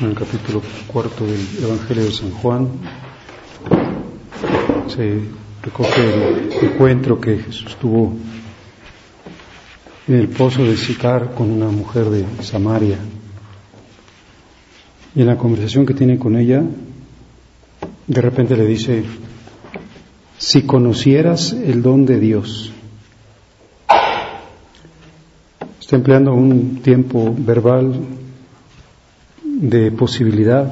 En el capítulo cuarto del Evangelio de San Juan, se recoge el encuentro que Jesús tuvo en el pozo de Sicar con una mujer de Samaria. Y en la conversación que tiene con ella, de repente le dice, si conocieras el don de Dios, está empleando un tiempo verbal de posibilidad,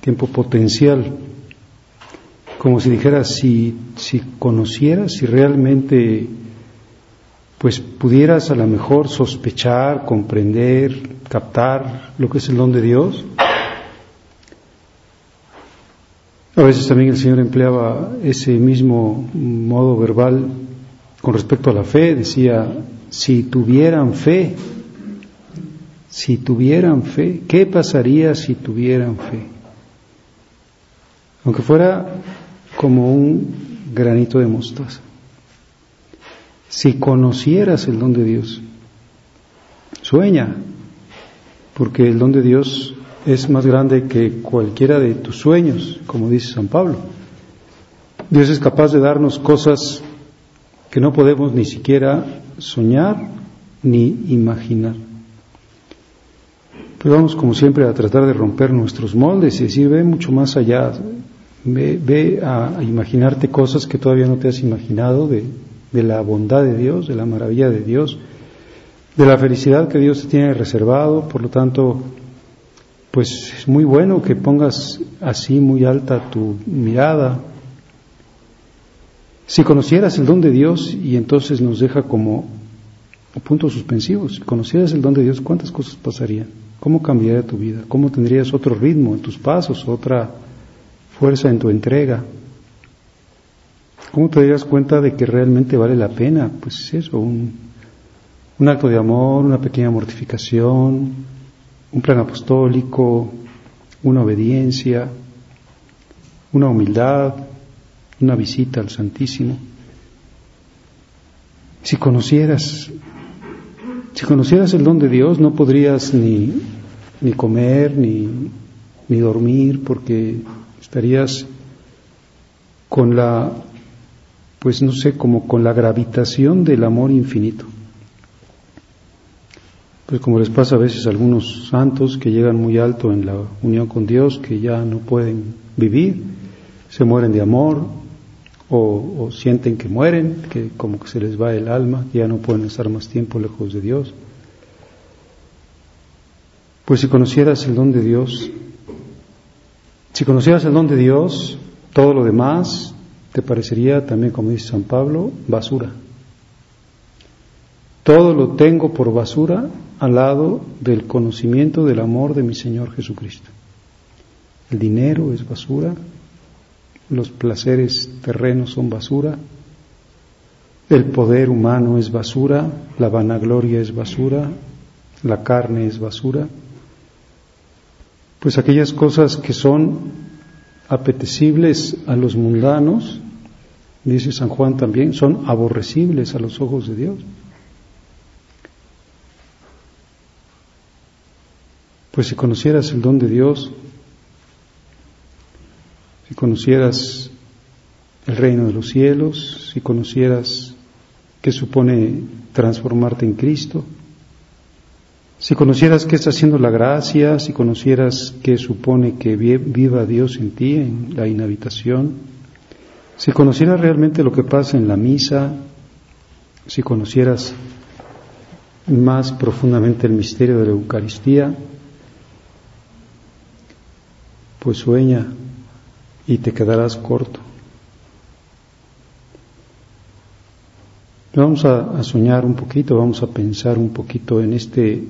tiempo potencial, como si dijera, si, si conocieras, si realmente pues pudieras a lo mejor sospechar, comprender, captar lo que es el don de Dios. A veces también el Señor empleaba ese mismo modo verbal con respecto a la fe, decía, si tuvieran fe, si tuvieran fe, ¿qué pasaría si tuvieran fe? Aunque fuera como un granito de mostaza. Si conocieras el don de Dios, sueña, porque el don de Dios es más grande que cualquiera de tus sueños, como dice San Pablo. Dios es capaz de darnos cosas que no podemos ni siquiera soñar ni imaginar. Vamos, como siempre, a tratar de romper nuestros moldes y decir, ve mucho más allá, ve, a, imaginarte cosas que todavía no te has imaginado de, de la bondad de Dios, de la maravilla de Dios, de la felicidad que Dios te tiene reservado. Por lo tanto, pues es muy bueno que pongas así muy alta tu mirada. Si conocieras el don de Dios y entonces nos deja como puntos suspensivos, si conocieras el don de Dios, ¿cuántas cosas pasarían? ¿Cómo cambiaría tu vida? ¿Cómo tendrías otro ritmo en tus pasos, otra fuerza en tu entrega? ¿Cómo te darías cuenta de que realmente vale la pena? Pues eso, un, un acto de amor, una pequeña mortificación, un plan apostólico, una obediencia, una humildad, una visita al Santísimo. Si conocieras si conocieras el don de Dios, no podrías ni, ni comer, ni, ni dormir, porque estarías con la, pues no sé, como con la gravitación del amor infinito. Pues como les pasa a veces a algunos santos que llegan muy alto en la unión con Dios, que ya no pueden vivir, se mueren de amor o, sienten que mueren, que como que se les va el alma, ya no pueden estar más tiempo lejos de Dios. Pues si conocieras el don de Dios, si conocieras el don de Dios, todo lo demás te parecería también, como dice San Pablo, basura. Todo lo tengo por basura al lado del conocimiento del amor de mi Señor Jesucristo. El dinero es basura, los placeres terrenos son basura, el poder humano es basura, la vanagloria es basura, la carne es basura, pues aquellas cosas que son apetecibles a los mundanos, dice San Juan también, son aborrecibles a los ojos de Dios. Pues si conocieras el don de Dios, si conocieras el reino de los cielos, si conocieras qué supone transformarte en Cristo, Si conocieras qué está haciendo la gracia, si conocieras qué supone que viva Dios en ti, en la inhabitación, si conocieras realmente lo que pasa en la misa, si conocieras más profundamente el misterio de la Eucaristía, pues sueña y te quedarás corto. Vamos a, soñar un poquito, vamos a pensar un poquito en este,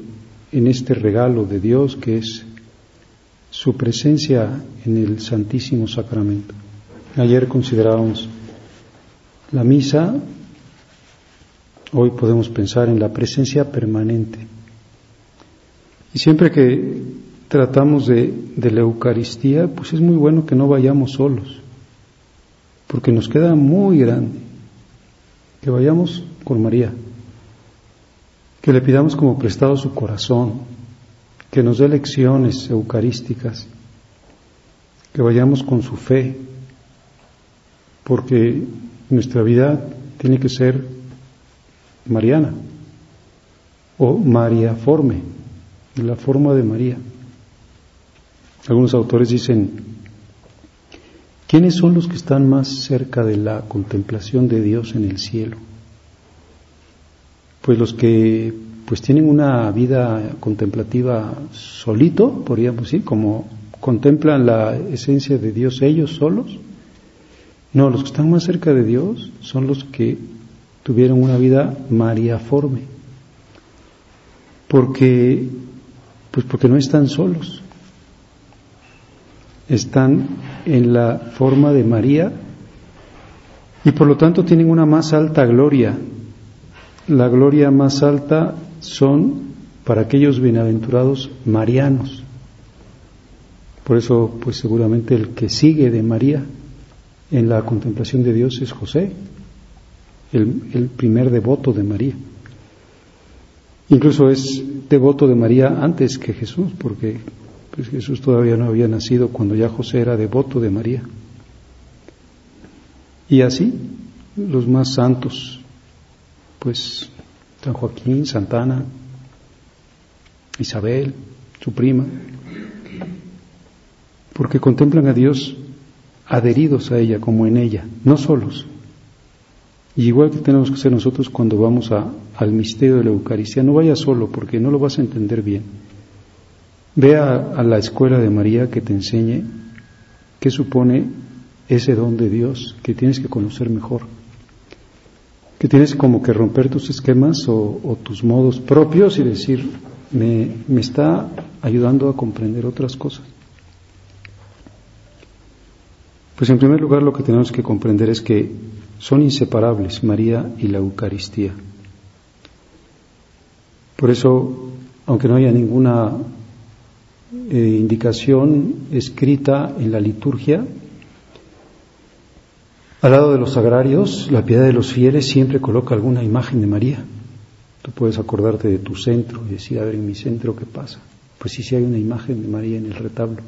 en este regalo de Dios que es su presencia en el Santísimo Sacramento. Ayer considerábamos la misa, hoy podemos pensar en la presencia permanente. Y siempre que tratamos de, de, la Eucaristía, pues es muy bueno que no vayamos solos, porque nos queda muy grande, que vayamos con María, que le pidamos como prestado su corazón, que nos dé lecciones eucarísticas, que vayamos con su fe, porque nuestra vida tiene que ser mariana o mariaforme, la forma de María. Algunos autores dicen, ¿quiénes son los que están más cerca de la contemplación de Dios en el cielo? Pues los que pues tienen una vida contemplativa solito, podríamos decir, como contemplan la esencia de Dios ellos solos, no, los que están más cerca de Dios son los que tuvieron una vida mariaforme. Porque, pues porque no están solos. Están en la forma de María y por lo tanto tienen una más alta gloria. La gloria más alta son para aquellos bienaventurados marianos. Por eso, pues seguramente el que sigue de María en la contemplación de Dios es José, el, primer devoto de María. Incluso es devoto de María antes que Jesús, porque pues, Jesús todavía no había nacido cuando ya José era devoto de María. Y así, los más santos, pues San Joaquín, Santana, Isabel, su prima, porque contemplan a Dios adheridos a ella como en ella, no solos. Y igual que tenemos que ser nosotros cuando vamos a, al misterio de la Eucaristía, no vayas solo porque no lo vas a entender bien. Ve a, la escuela de María que te enseñe qué supone ese don de Dios que tienes que conocer mejor. Que tienes como que romper tus esquemas o, o tus modos propios y decir, me, me está ayudando a comprender otras cosas. Pues en primer lugar lo que tenemos que comprender es que son inseparables María y la Eucaristía. Por eso, aunque no haya ninguna eh, indicación escrita en la liturgia, al lado de los sagrarios, la piedad de los fieles siempre coloca alguna imagen de María. Tú puedes acordarte de tu centro y decir, a ver, en mi centro, ¿qué pasa? Pues sí, sí hay una imagen de María en el retablo.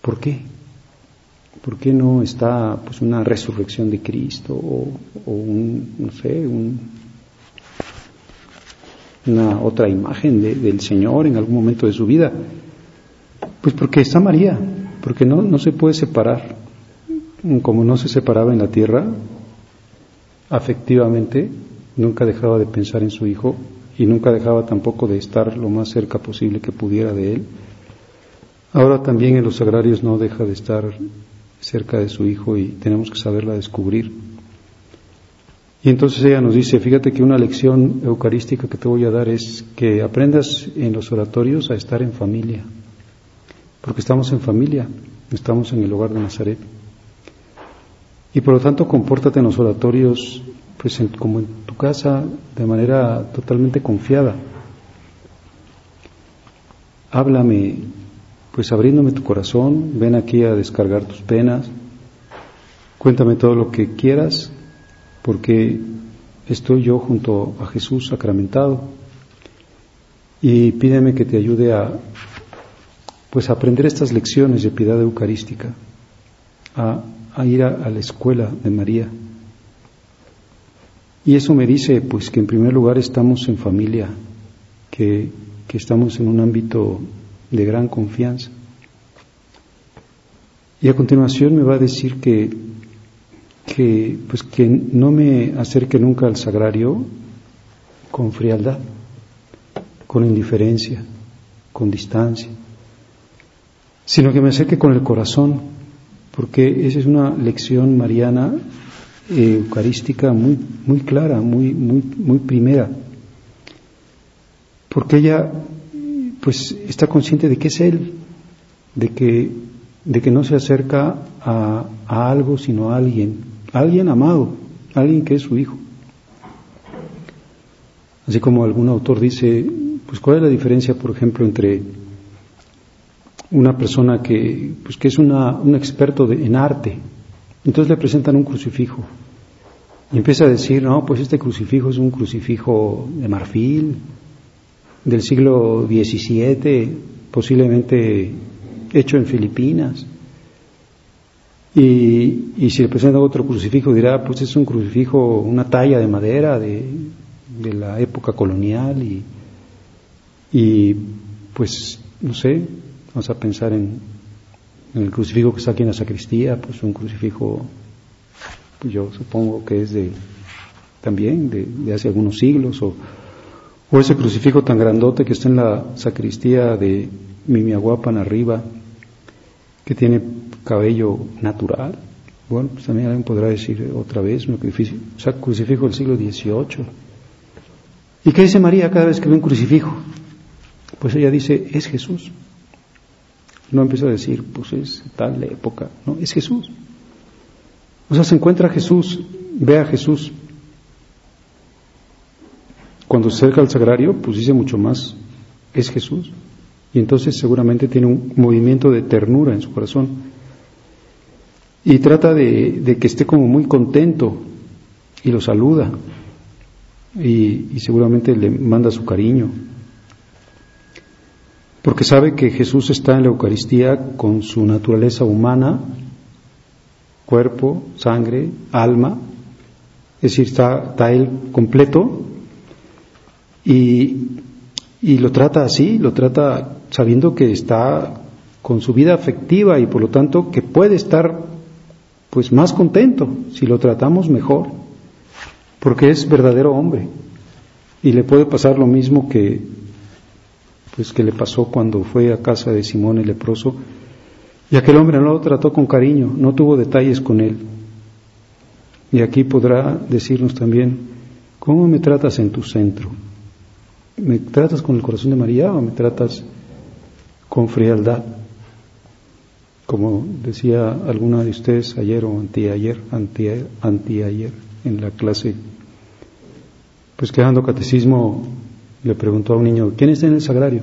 ¿Por qué? ¿Por qué no está pues una resurrección de Cristo o, un, no sé, una otra imagen del Señor en algún momento de su vida? Pues porque está María, porque no, no se puede separar. Como no se separaba en la tierra, afectivamente, nunca dejaba de pensar en su hijo y nunca dejaba tampoco de estar lo más cerca posible que pudiera de él. Ahora también en los sagrarios no deja de estar cerca de su hijo y tenemos que saberla descubrir. Y entonces ella nos dice, fíjate que una lección eucarística que te voy a dar es que aprendas en los oratorios a estar en familia, porque estamos en familia, estamos en el hogar de Nazaret. Y por lo tanto, compórtate en los oratorios pues como en tu casa de manera totalmente confiada. Háblame pues abriéndome tu corazón, ven aquí a descargar tus penas, cuéntame todo lo que quieras, porque estoy yo junto a Jesús sacramentado y pídeme que te ayude a pues aprender estas lecciones de piedad eucarística, a, ir a, a la escuela de María. Y eso me dice pues que en primer lugar estamos en familia, que que estamos en un ámbito de gran confianza. Y a continuación me va a decir que, que, pues que no me acerque nunca al sagrario con frialdad, con indiferencia, con distancia, sino que me acerque con el corazón, porque esa es una lección mariana eh, eucarística muy, muy clara, muy, muy, muy primera, porque ella pues está consciente de que es Él, de que, de que no se acerca a, a algo sino a alguien, a alguien amado, a alguien que es su hijo. Así como algún autor dice, pues cuál es la diferencia, por ejemplo, entre una persona que, pues, que es una, un experto en arte, entonces le presentan un crucifijo y empieza a decir, no, pues este crucifijo es un crucifijo de marfil, del siglo XVII, posiblemente hecho en Filipinas. Y, y, si le presenta otro crucifijo dirá, pues es un crucifijo, una talla de madera de, de la época colonial y, y pues no sé, vamos a pensar en, el crucifijo que está aquí en la sacristía, pues un crucifijo, pues yo supongo que es de también de, hace algunos siglos, o, o, ese crucifijo tan grandote que está en la sacristía de Mimiaguapan arriba, que tiene cabello natural. Bueno, pues también alguien podrá decir otra vez, un crucifijo, o sea, crucifijo del siglo XVIII. ¿Y qué dice María cada vez que ve un crucifijo? Pues ella dice, es Jesús. No empieza a decir, pues es tal época, no, es Jesús. O sea, se encuentra Jesús, ve a Jesús. Cuando se acerca al sagrario, pues dice mucho más, es Jesús. Y entonces seguramente tiene un movimiento de ternura en su corazón. Y trata de, de que esté como muy contento y lo saluda. Y, y seguramente le manda su cariño porque sabe que Jesús está en la Eucaristía con su naturaleza humana, cuerpo, sangre, alma, es decir, está, Él completo y, y lo trata así, lo trata sabiendo que está con su vida afectiva y por lo tanto que puede estar pues más contento si lo tratamos mejor, porque es verdadero hombre. Y le puede pasar lo mismo que pues que le pasó cuando fue a casa de Simón el leproso, y aquel hombre no lo trató con cariño, no tuvo detalles con él. Y aquí podrá decirnos también, ¿cómo me tratas en tu centro? ¿Me tratas con el corazón de María o me tratas con frialdad? Como decía alguna de ustedes ayer o anteayer, anteayer, anteayer en la clase, pues quedando catecismo le preguntó a un niño, ¿quién está en el sagrario?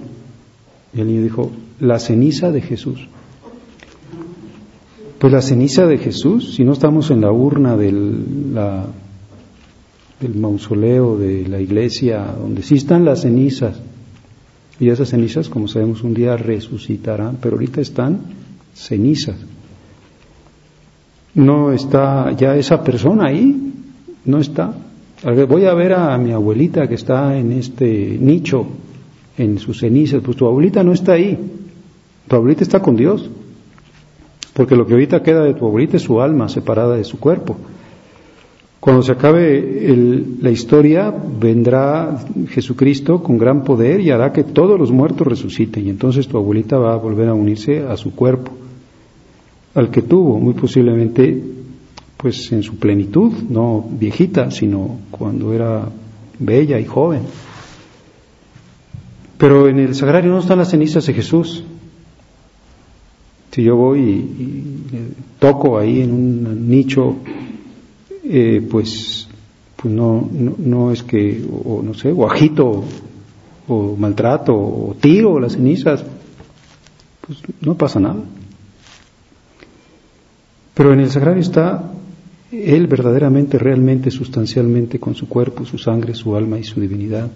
Y el niño dijo, la ceniza de Jesús. Pues la ceniza de Jesús, si no estamos en la urna del, del mausoleo de la iglesia, donde sí están las cenizas, y esas cenizas, como sabemos, un día resucitarán, pero ahorita están cenizas. No está ya esa persona ahí, no está voy a ver a mi abuelita que está en este nicho, en sus cenizas, pues tu abuelita no está ahí, tu abuelita está con Dios, porque lo que ahorita queda de tu abuelita es su alma separada de su cuerpo. Cuando se acabe la historia, vendrá Jesucristo con gran poder y hará que todos los muertos resuciten, y entonces tu abuelita va a volver a unirse a su cuerpo, al que tuvo, muy posiblemente pues en su plenitud, no viejita, sino cuando era bella y joven. Pero en el sagrario no están las cenizas de Jesús. Si yo voy y, toco ahí en un nicho, eh, pues, pues no, no, es que, o, no sé, o agito, o maltrato, o tiro las cenizas, pues no pasa nada. Pero en el sagrario está él verdaderamente, realmente, sustancialmente, con su cuerpo, su sangre, su alma y su divinidad.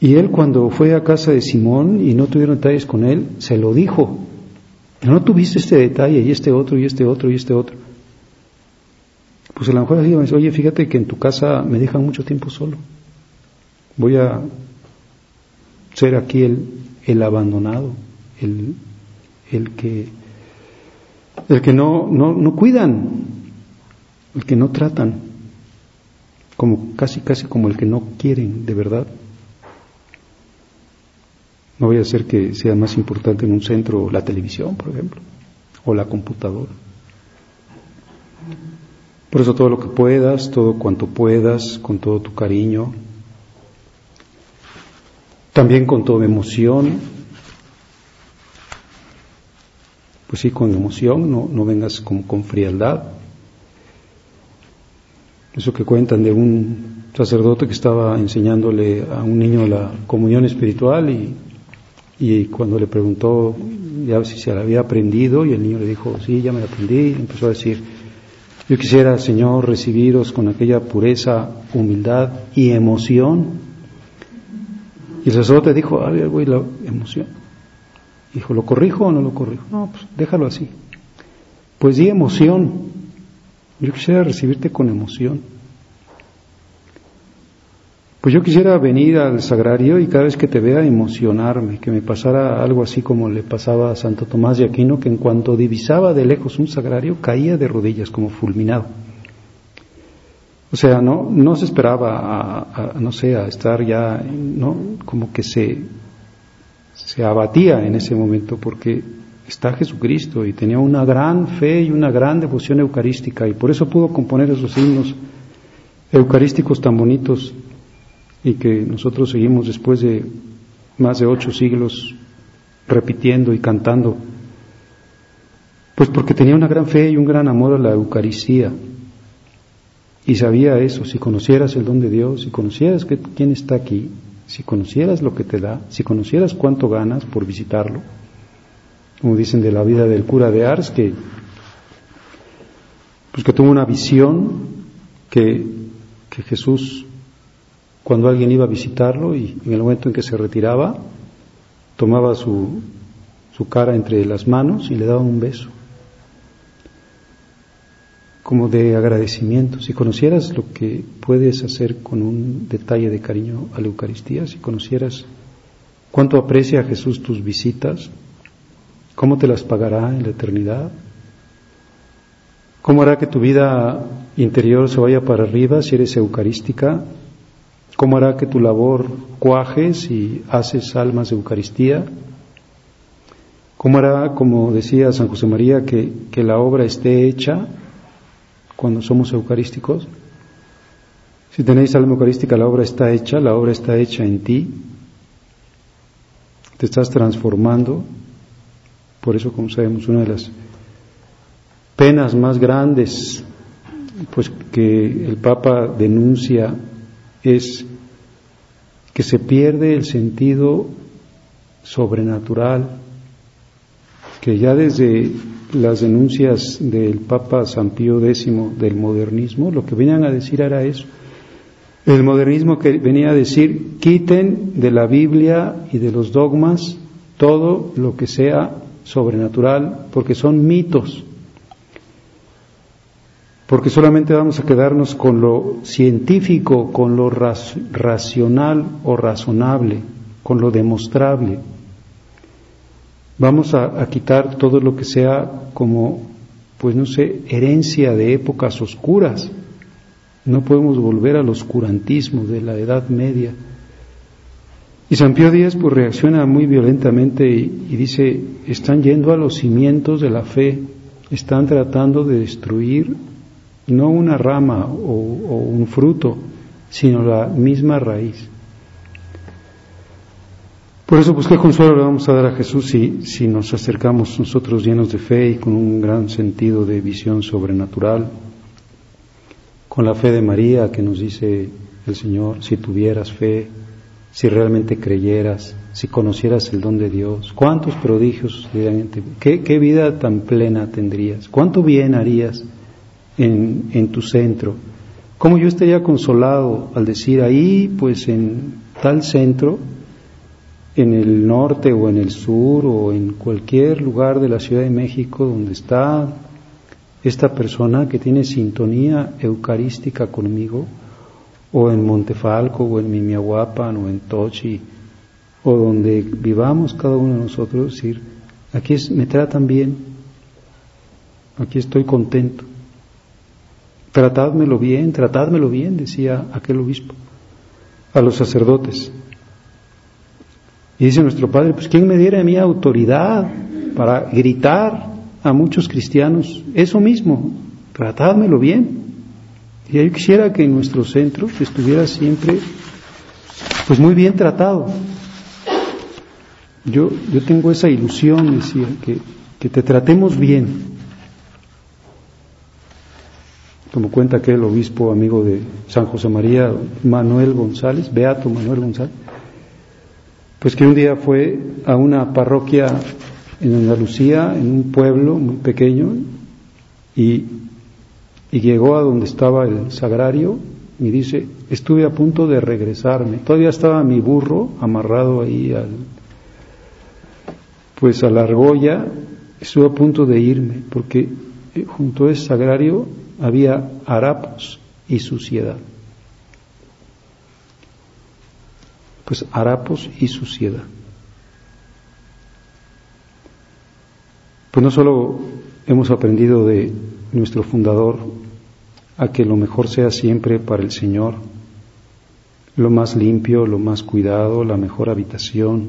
Y él cuando fue a casa de Simón y no tuvieron detalles con él, se lo dijo. No tuviste este detalle y este otro y este otro y este otro. Pues a lo mejor me dice, oye, fíjate que en tu casa me dejan mucho tiempo solo. Voy a, ser aquí el, el abandonado, el, el que, el que no, no, no cuidan, el que no tratan, como casi casi como el que no quieren de verdad. No voy a hacer que sea más importante en un centro la televisión, por ejemplo, o la computadora. Por eso todo lo que puedas, todo cuanto puedas, con todo tu cariño, también con toda emoción, pues sí, con emoción, no, no vengas con, con frialdad. Eso que cuentan de un sacerdote que estaba enseñándole a un niño la comunión espiritual y, y cuando le preguntó ya si se la había aprendido y el niño le dijo, sí, ya me la aprendí, y empezó a decir, yo quisiera, Señor, recibiros con aquella pureza, humildad y emoción. Y el sacerdote dijo, a ver, güey, la emoción. Dijo, ¿lo corrijo o no lo corrijo? No, pues déjalo así. Pues di emoción. Yo quisiera recibirte con emoción. Pues yo quisiera venir al sagrario y cada vez que te vea emocionarme, que me pasara algo así como le pasaba a Santo Tomás de Aquino, que en cuanto divisaba de lejos un sagrario caía de rodillas como fulminado. O sea, no, no se esperaba a, no sé, a estar ya, no, como que se, se abatía en ese momento porque está Jesucristo y tenía una gran fe y una gran devoción eucarística y por eso pudo componer esos himnos eucarísticos tan bonitos y que nosotros seguimos después de más de ocho siglos repitiendo y cantando, pues porque tenía una gran fe y un gran amor a la Eucaristía. Y sabía eso, si conocieras el don de Dios, si conocieras que, quién está aquí, si conocieras lo que te da, si conocieras cuánto ganas por visitarlo, como dicen de la vida del cura de Ars, que, pues que tuvo una visión que, que Jesús cuando alguien iba a visitarlo y en el momento en que se retiraba, tomaba su, su cara entre las manos y le daba un beso, como de agradecimiento. Si conocieras lo que puedes hacer con un detalle de cariño a la Eucaristía, si conocieras cuánto aprecia Jesús tus visitas, cómo te las pagará en la eternidad, cómo hará que tu vida interior se vaya para arriba si eres eucarística ¿Cómo hará que tu labor cuaje si haces almas de Eucaristía? ¿Cómo hará, como decía San José María, que, que la obra esté hecha cuando somos eucarísticos? Si tenéis alma eucarística, la obra está hecha, la obra está hecha en ti. Te estás transformando. Por eso, como sabemos, una de las penas más grandes, pues que el Papa denuncia es que se pierde el sentido sobrenatural, que ya desde las denuncias del Papa San Pío X del modernismo, lo que venían a decir era eso. El modernismo que venía a decir, quiten de la Biblia y de los dogmas todo lo que sea sobrenatural, porque son mitos porque solamente vamos a quedarnos con lo científico, con lo racional o razonable, con lo demostrable. Vamos a, quitar todo lo que sea como, pues no sé, herencia de épocas oscuras. No podemos volver al oscurantismo de la Edad Media. Y San Pío X pues reacciona muy violentamente y, dice, están yendo a los cimientos de la fe, están tratando de destruir no una rama o, un fruto, sino la misma raíz. Por eso, pues qué consuelo le vamos a dar a Jesús si, si nos acercamos nosotros llenos de fe y con un gran sentido de visión sobrenatural, con la fe de María que nos dice el Señor, si tuvieras fe, si realmente creyeras, si conocieras el don de Dios, cuántos prodigios, qué, qué vida tan plena tendrías, cuánto bien harías en, tu centro. Como yo estaría consolado al decir ahí, pues en tal centro, en el norte o en el sur o en cualquier lugar de la Ciudad de México donde está esta persona que tiene sintonía eucarística conmigo, o en Montefalco, o en Mimiahuapan, o en Tochi, o donde vivamos cada uno de nosotros, decir, aquí es, me tratan bien, aquí estoy contento. Tratádmelo bien, tratádmelo bien, decía aquel obispo, a los sacerdotes. Y dice nuestro Padre, pues ¿quién me diera a mí autoridad para gritar a muchos cristianos eso mismo? Tratádmelo bien. Y yo quisiera que en nuestro centro estuviera siempre pues muy bien tratado. Yo, yo tengo esa ilusión, decía, que, que te tratemos bien. Como cuenta aquel obispo amigo de San José María, Manuel González, Beato Manuel González, pues que un día fue a una parroquia en Andalucía, en un pueblo muy pequeño, y, y llegó a donde estaba el sagrario y dice, estuve a punto de regresarme, todavía estaba mi burro amarrado ahí al, pues a la argolla, estuve a punto de irme, porque eh, junto a ese sagrario había harapos y suciedad. Pues harapos y suciedad. Pues no solo hemos aprendido de nuestro fundador a que lo mejor sea siempre para el Señor, lo más limpio, lo más cuidado, la mejor habitación,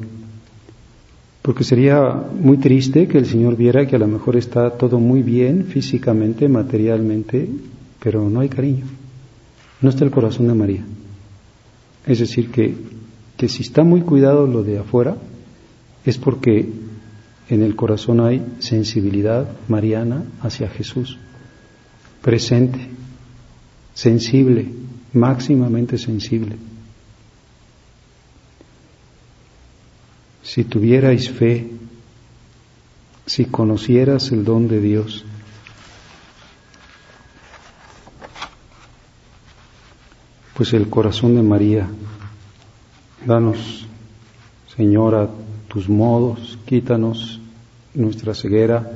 porque sería muy triste que el Señor viera que a lo mejor está todo muy bien físicamente, materialmente, pero no hay cariño, no está el corazón de María. Es decir, que, que si está muy cuidado lo de afuera, es porque en el corazón hay sensibilidad mariana hacia Jesús, presente, sensible, máximamente sensible. Si tuvierais fe, si conocieras el don de Dios, pues el corazón de María, danos, Señora, tus modos, quítanos nuestra ceguera,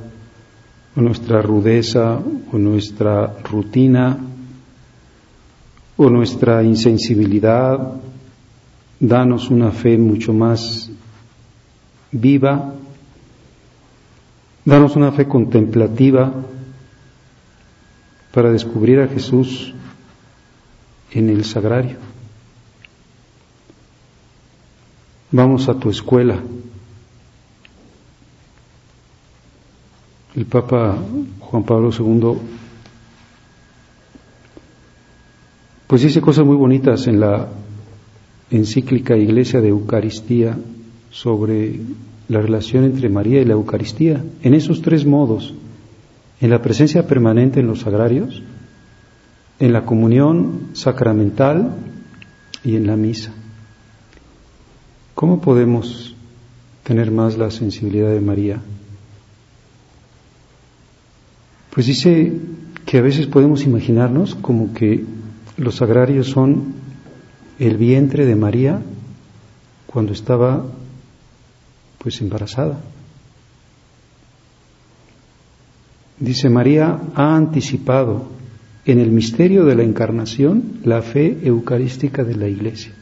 nuestra rudeza, nuestra rutina, o nuestra insensibilidad, danos una fe mucho más viva, danos una fe contemplativa para descubrir a Jesús en el sagrario. Vamos a tu escuela. El Papa Juan Pablo II pues dice cosas muy bonitas en la encíclica Iglesia de Eucaristía sobre la relación entre María y la Eucaristía, en esos tres modos, en la presencia permanente en los sagrarios, en la comunión sacramental y en la misa. ¿Cómo podemos tener más la sensibilidad de María? Pues dice que a veces podemos imaginarnos como que los sagrarios son el vientre de María cuando estaba pues embarazada. Dice María ha anticipado en el misterio de la encarnación la fe eucarística de la Iglesia.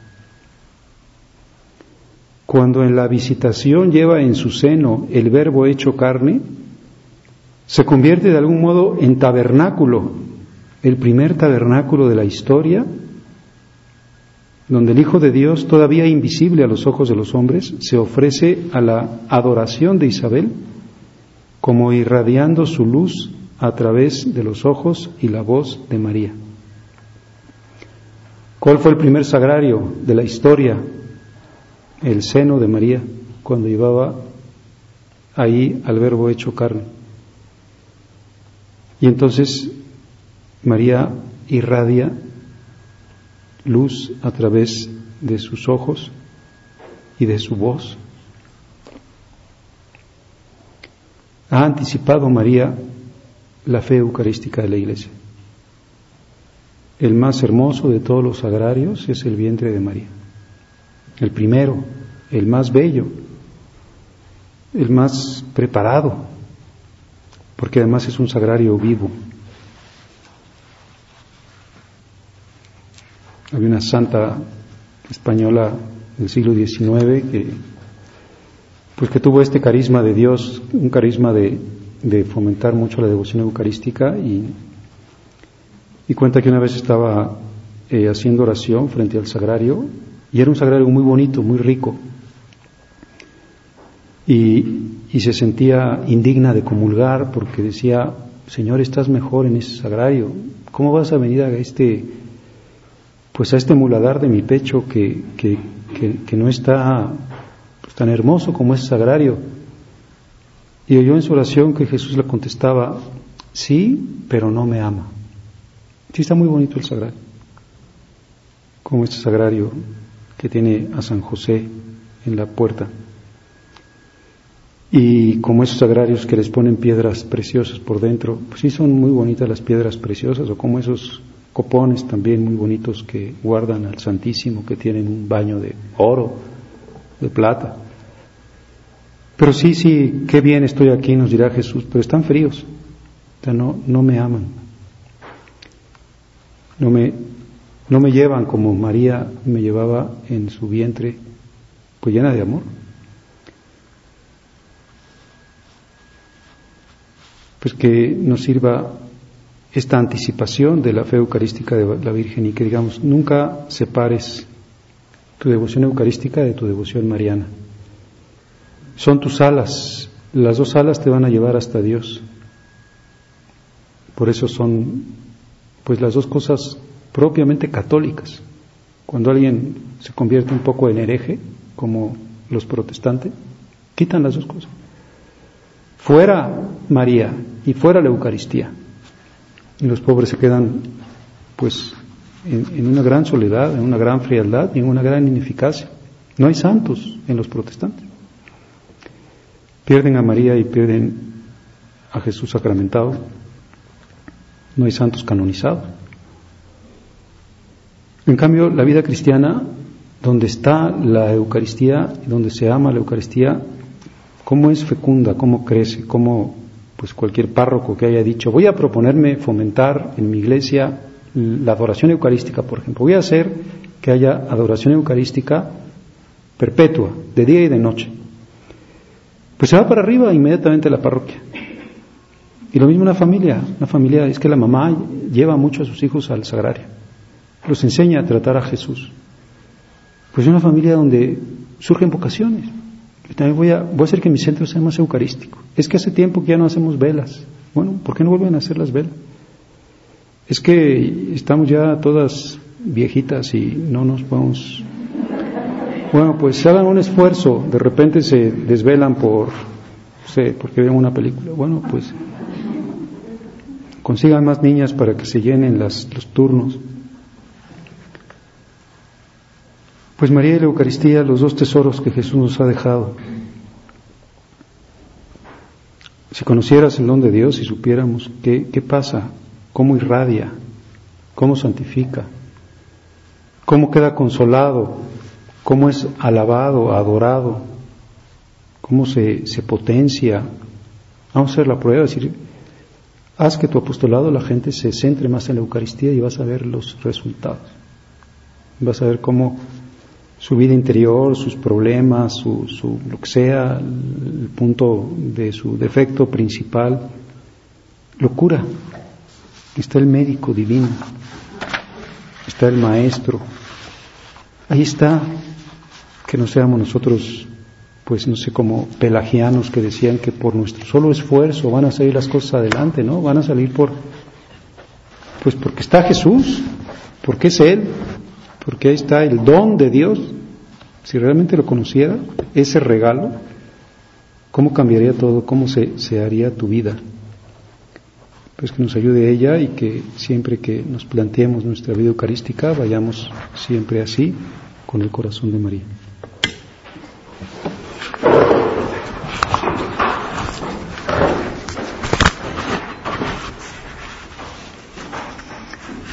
Cuando en la visitación lleva en su seno el verbo hecho carne, se convierte de algún modo en tabernáculo, el primer tabernáculo de la historia donde el Hijo de Dios, todavía invisible a los ojos de los hombres, se ofrece a la adoración de Isabel como irradiando su luz a través de los ojos y la voz de María. ¿Cuál fue el primer sagrario de la historia? El seno de María, cuando llevaba ahí al verbo hecho carne. Y entonces María irradia luz a través de sus ojos y de su voz. Ha anticipado María la fe eucarística de la Iglesia. El más hermoso de todos los sagrarios es el vientre de María. El primero, el más bello, el más preparado, porque además es un sagrario vivo, Había una santa española del siglo XIX que pues que tuvo este carisma de Dios, un carisma de, fomentar mucho la devoción eucarística y, y cuenta que una vez estaba eh, haciendo oración frente al sagrario y era un sagrario muy bonito, muy rico. Y, y se sentía indigna de comulgar porque decía, Señor, estás mejor en ese sagrario, ¿cómo vas a venir a este, pues a este muladar de mi pecho que, que, que no está tan hermoso como es sagrario. Y oyó en su oración que Jesús le contestaba, sí, pero no me ama. Sí está muy bonito el sagrario, como este sagrario que tiene a San José en la puerta. Y como esos sagrarios que les ponen piedras preciosas por dentro, pues sí son muy bonitas las piedras preciosas, o como esos copones también muy bonitos que guardan al Santísimo, que tienen un baño de oro, de plata. Pero sí, sí, qué bien estoy aquí, nos dirá Jesús, pero están fríos, no, no me aman, no me, no me llevan como María me llevaba en su vientre, pues llena de amor. Pues que nos sirva esta anticipación de la fe eucarística de la Virgen y que digamos, nunca separes tu devoción eucarística de tu devoción mariana. Son tus alas, las dos alas te van a llevar hasta Dios. Por eso son, pues, las dos cosas propiamente católicas. Cuando alguien se convierte un poco en hereje, como los protestantes, quitan las dos cosas. Fuera María y fuera la Eucaristía. Y los pobres se quedan, pues, en, una gran soledad, en una gran frialdad en una gran ineficacia. No hay santos en los protestantes. Pierden a María y pierden a Jesús sacramentado. No hay santos canonizados. En cambio, la vida cristiana, donde está la Eucaristía, donde se ama la Eucaristía, cómo es fecunda, cómo crece, cómo pues cualquier párroco que haya dicho, voy a proponerme fomentar en mi iglesia la adoración eucarística, por ejemplo. Voy a hacer que haya adoración eucarística perpetua, de día y de noche. Pues se va para arriba inmediatamente la parroquia. Y lo mismo una familia. Una familia es que la mamá lleva mucho a sus hijos al sagrario. Los enseña a tratar a Jesús. Pues una familia donde surgen vocaciones. También voy a, voy a hacer que mi centro sea más eucarístico. Es que hace tiempo que ya no hacemos velas. Bueno, ¿por qué no vuelven a hacer las velas? es que estamos ya todas viejitas y no nos podemos... Bueno, pues hagan un esfuerzo, de repente se desvelan por, no sé, porque ven una película. Bueno, pues consigan más niñas para que se llenen las, los turnos. Pues María y la Eucaristía, los dos tesoros que Jesús nos ha dejado. Si conocieras el don de Dios y supiéramos qué, qué pasa cómo irradia, cómo santifica, cómo queda consolado, cómo es alabado, adorado, cómo se, se potencia. Vamos a hacer la prueba, es decir, haz que tu apostolado la gente se centre más en la Eucaristía y vas a ver los resultados. Vas a ver cómo su vida interior, sus problemas, su, su, lo que sea, el punto de su defecto principal, lo cura está el médico divino, está el maestro. Ahí está, que no seamos nosotros, pues no sé, como pelagianos que decían que por nuestro solo esfuerzo van a salir las cosas adelante, ¿no? Van a salir por, pues porque está Jesús, porque es Él, porque ahí está el don de Dios. Si realmente lo conociera, ese regalo, ¿cómo cambiaría todo? ¿Cómo se, se haría tu vida? pues que nos ayude ella y que siempre que nos planteemos nuestra vida eucarística vayamos siempre así con el corazón de María.